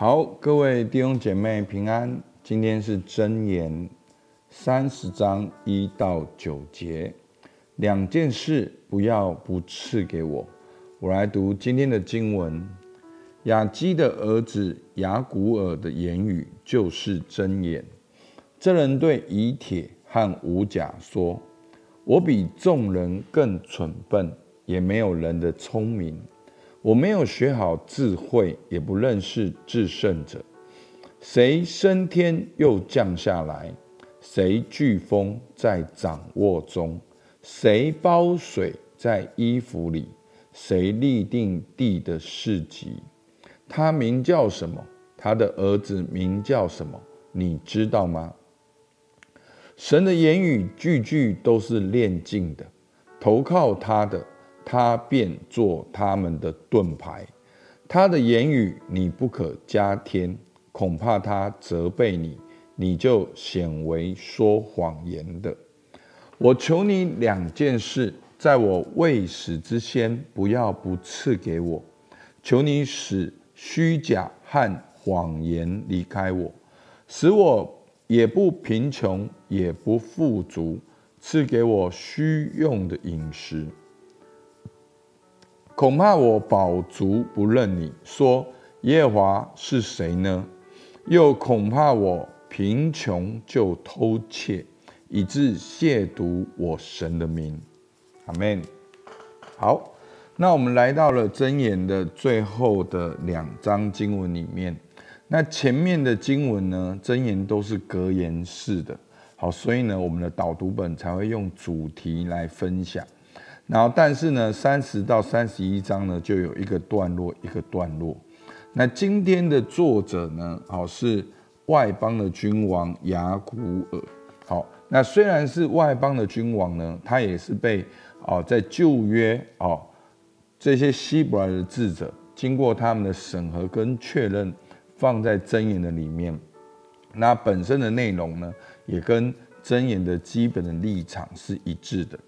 好，各位弟兄姐妹平安。今天是箴言三十章一到九节，两件事不要不赐给我。我来读今天的经文：雅基的儿子雅古尔的言语就是箴言。这人对以铁和无甲说：“我比众人更蠢笨，也没有人的聪明。”我没有学好智慧，也不认识至圣者。谁升天又降下来？谁聚风在掌握中？谁包水在衣服里？谁立定地的四极？他名叫什么？他的儿子名叫什么？你知道吗？神的言语句句都是炼净的，投靠他的。他便做他们的盾牌，他的言语你不可加添，恐怕他责备你，你就显为说谎言的。我求你两件事，在我未死之先，不要不赐给我。求你使虚假和谎言离开我，使我也不贫穷，也不富足，赐给我需用的饮食。恐怕我饱足不认你，说耶和华是谁呢？又恐怕我贫穷就偷窃，以致亵渎我神的名。阿门。好，那我们来到了箴言的最后的两章经文里面。那前面的经文呢，箴言都是格言式的。好，所以呢，我们的导读本才会用主题来分享。然后，但是呢，三十到三十一章呢，就有一个段落，一个段落。那今天的作者呢，好是外邦的君王亚古尔。好，那虽然是外邦的君王呢，他也是被哦，在旧约哦这些希伯来的智者经过他们的审核跟确认，放在箴言的里面。那本身的内容呢，也跟箴言的基本的立场是一致的。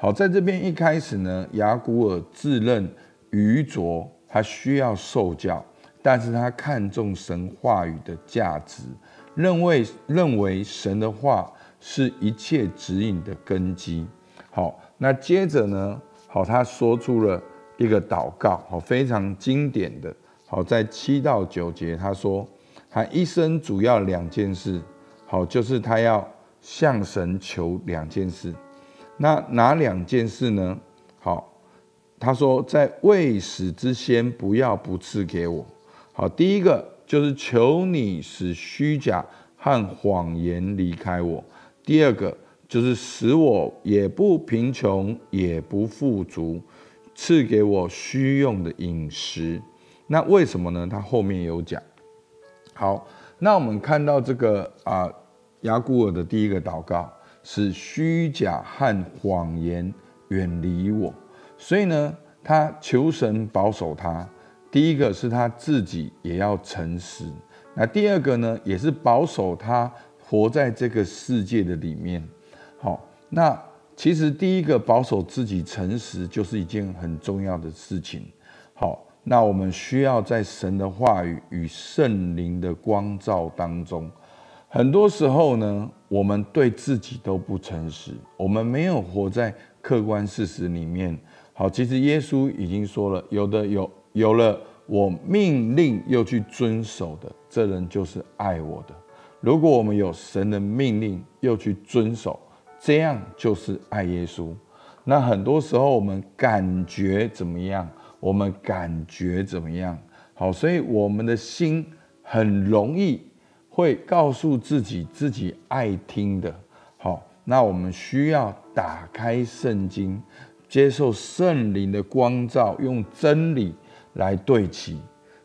好，在这边一开始呢，雅古尔自认愚拙，他需要受教，但是他看重神话语的价值，认为认为神的话是一切指引的根基。好，那接着呢，好，他说出了一个祷告，好，非常经典的。好，在七到九节，他说他一生主要两件事，好，就是他要向神求两件事。那哪两件事呢？好，他说在未死之先，不要不赐给我。好，第一个就是求你使虚假和谎言离开我；第二个就是使我也不贫穷，也不富足，赐给我需用的饮食。那为什么呢？他后面有讲。好，那我们看到这个啊，雅古尔的第一个祷告。使虚假和谎言远离我，所以呢，他求神保守他。第一个是他自己也要诚实，那第二个呢，也是保守他活在这个世界的里面。好，那其实第一个保守自己诚实，就是一件很重要的事情。好，那我们需要在神的话语与圣灵的光照当中。很多时候呢，我们对自己都不诚实，我们没有活在客观事实里面。好，其实耶稣已经说了，有的有有了我命令又去遵守的，这人就是爱我的。如果我们有神的命令又去遵守，这样就是爱耶稣。那很多时候我们感觉怎么样？我们感觉怎么样？好，所以我们的心很容易。会告诉自己自己爱听的，好，那我们需要打开圣经，接受圣灵的光照，用真理来对齐。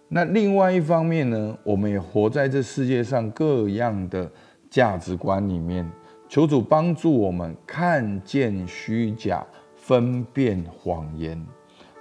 那另外一方面呢，我们也活在这世界上各样的价值观里面，求主帮助我们看见虚假，分辨谎言。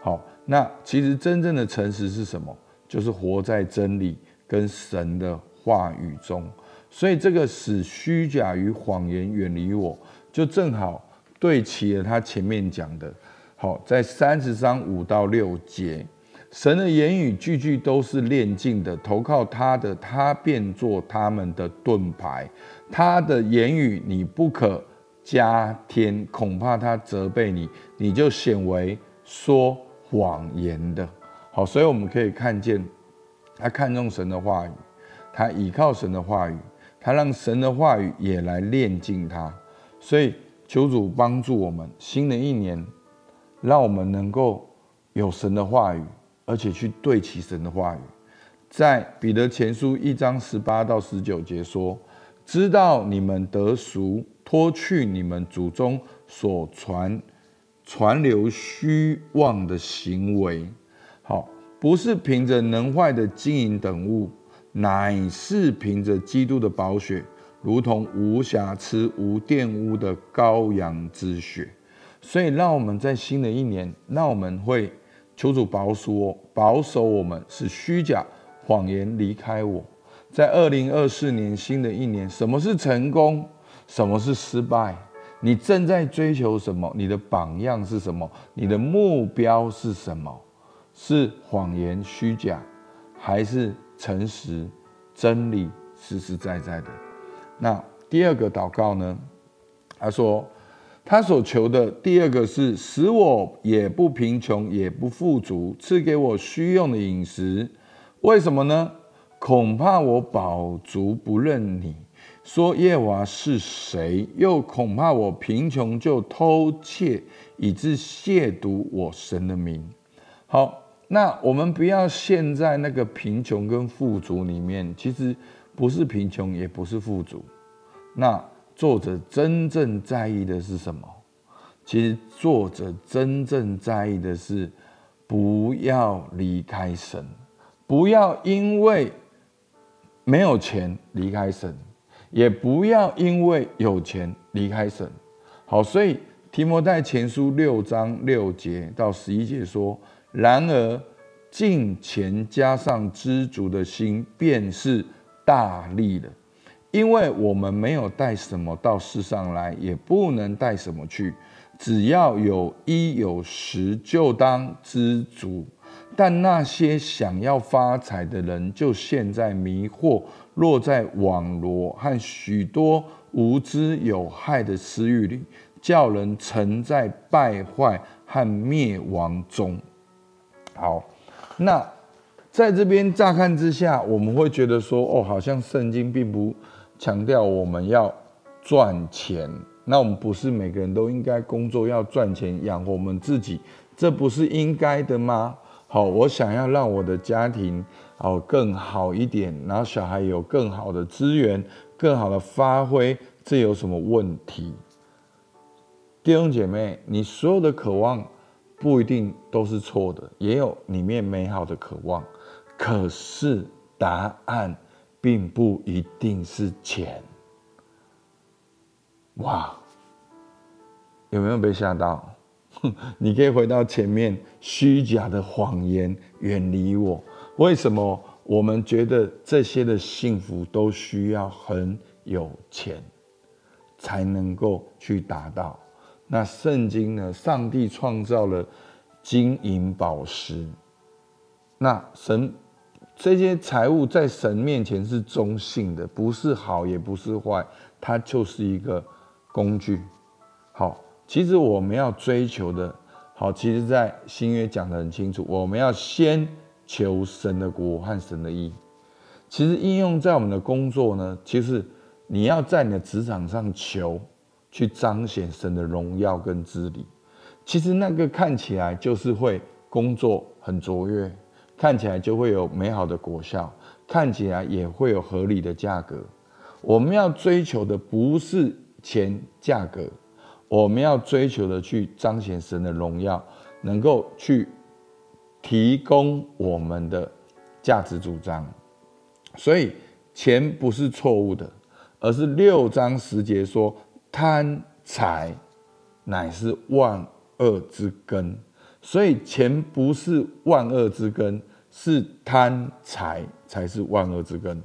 好，那其实真正的诚实是什么？就是活在真理跟神的。话语中，所以这个使虚假与谎言远离我，就正好对齐了他前面讲的。好，在三十章五到六节，神的言语句句都是炼净的，投靠他的，他便做他们的盾牌。他的言语你不可加添，恐怕他责备你，你就显为说谎言的。好，所以我们可以看见，他看重神的话语，他倚靠神的话语，他让神的话语也来炼净他。所以求主帮助我们，新的一年，让我们能够有神的话语。而且去对齐神的话语，在彼得前书一章十八到十九节说：“知道你们得赎，脱去你们祖宗所传传流虚妄的行为，好，不是凭着能坏的金银等物，乃是凭着基督的宝血，如同无瑕疵、无玷污的羔羊之血。所以，让我们在新的一年，让我们会。”求主保守我，保守我们，使虚假谎言离开我。在二零二四年新的一年，什么是成功？什么是失败？你正在追求什么？你的榜样是什么？你的目标是什么？是谎言、虚假，还是诚实、真理、实实在在的？那第二个祷告呢？他说。他所求的第二个是使我也不贫穷也不富足，赐给我需用的饮食。为什么呢？恐怕我饱足不认你，说耶和华是谁？又恐怕我贫穷就偷窃，以致亵渎我神的名。好，那我们不要陷在那个贫穷跟富足里面，其实不是贫穷，也不是富足。那。作者真正在意的是什么？其实作者真正在意的是，不要离开神，不要因为没有钱离开神，也不要因为有钱离开神。好，所以提摩太前书六章六节到十一节说：然而敬虔加上知足的心，便是大利了。因为我们没有带什么到世上来，也不能带什么去，只要有衣有食，就当知足。但那些想要发财的人，就陷在迷惑、落在网罗和许多无知有害的私欲里，叫人沉在败坏和灭亡中。好，那在这边乍看之下，我们会觉得说，哦，好像圣经并不。强调我们要赚钱，那我们不是每个人都应该工作要赚钱养活我们自己，这不是应该的吗？好，我想要让我的家庭哦更好一点，然后小孩有更好的资源、更好的发挥，这有什么问题？弟兄姐妹，你所有的渴望不一定都是错的，也有里面美好的渴望，可是答案。并不一定是钱，哇！有没有被吓到？你可以回到前面，虚假的谎言远离我。为什么我们觉得这些的幸福都需要很有钱才能够去达到？那圣经呢？上帝创造了金银宝石，那神。这些财物在神面前是中性的，不是好也不是坏，它就是一个工具。好，其实我们要追求的，好，其实在新约讲得很清楚，我们要先求神的国和神的义。其实应用在我们的工作呢，其实你要在你的职场上求，去彰显神的荣耀跟治理。其实那个看起来就是会工作很卓越。看起来就会有美好的果效，看起来也会有合理的价格。我们要追求的不是钱价格，我们要追求的去彰显神的荣耀，能够去提供我们的价值主张。所以钱不是错误的，而是六章十节说贪财乃是万恶之根，所以钱不是万恶之根。是贪财才是万恶之根，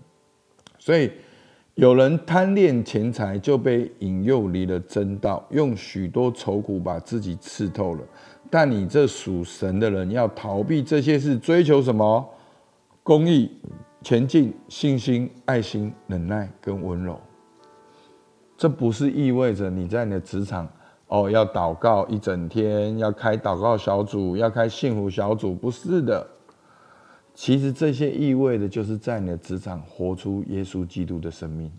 所以有人贪恋钱财，就被引诱离了真道，用许多愁苦把自己刺透了。但你这属神的人要逃避这些事，追求什么？公益、前进、信心、爱心、忍耐跟温柔。这不是意味着你在你的职场哦要祷告一整天，要开祷告小组，要开幸福小组，不是的。其实这些意味的就是在你的职场活出耶稣基督的生命。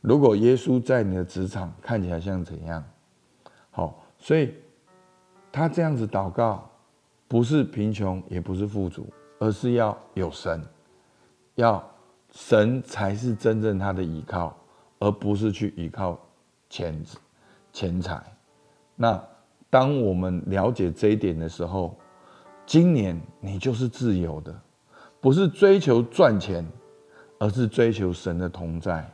如果耶稣在你的职场看起来像怎样？好，所以他这样子祷告，不是贫穷，也不是富足，而是要有神，要神才是真正他的依靠，而不是去依靠钱钱财。那当我们了解这一点的时候，今年你就是自由的，不是追求赚钱，而是追求神的同在，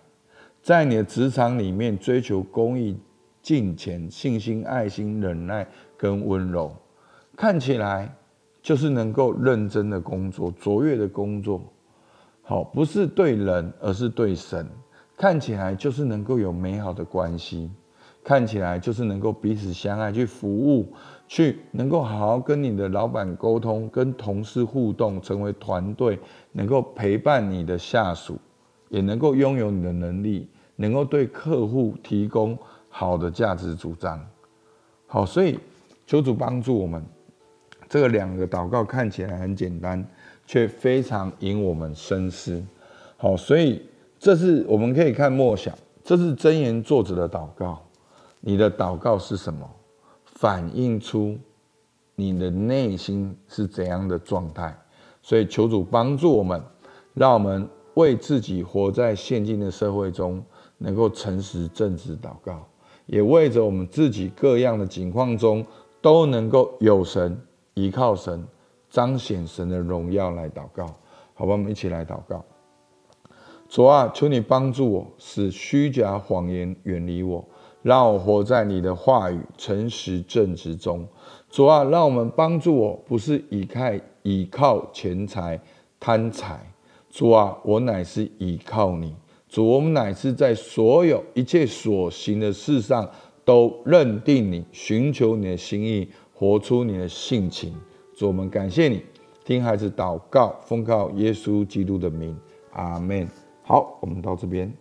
在你的职场里面追求公益、敬虔、信心、爱心、忍耐跟温柔，看起来就是能够认真的工作、卓越的工作。好，不是对人，而是对神，看起来就是能够有美好的关系。看起来就是能够彼此相爱，去服务，去能够好好跟你的老板沟通，跟同事互动，成为团队，能够陪伴你的下属，也能够拥有你的能力，能够对客户提供好的价值主张。好，所以求主帮助我们。这两个祷告看起来很简单，却非常引我们深思。好，所以这是我们可以看默想，这是真言作者的祷告。你的祷告是什么？反映出你的内心是怎样的状态？所以求主帮助我们，让我们为自己活在现今的社会中，能够诚实正直祷告，也为着我们自己各样的境况中，都能够有神依靠神，彰显神的荣耀来祷告。好吧，我们一起来祷告。主啊，求你帮助我，使虚假谎言远离我。让我活在你的话语诚实正直中，主啊，让我们帮助我，不是倚靠倚靠钱财贪财，主啊，我乃是倚靠你，主，我们乃是在所有一切所行的事上都认定你，寻求你的心意，活出你的性情。主，我们感谢你，听孩子祷告，奉靠耶稣基督的名，阿门。好，我们到这边。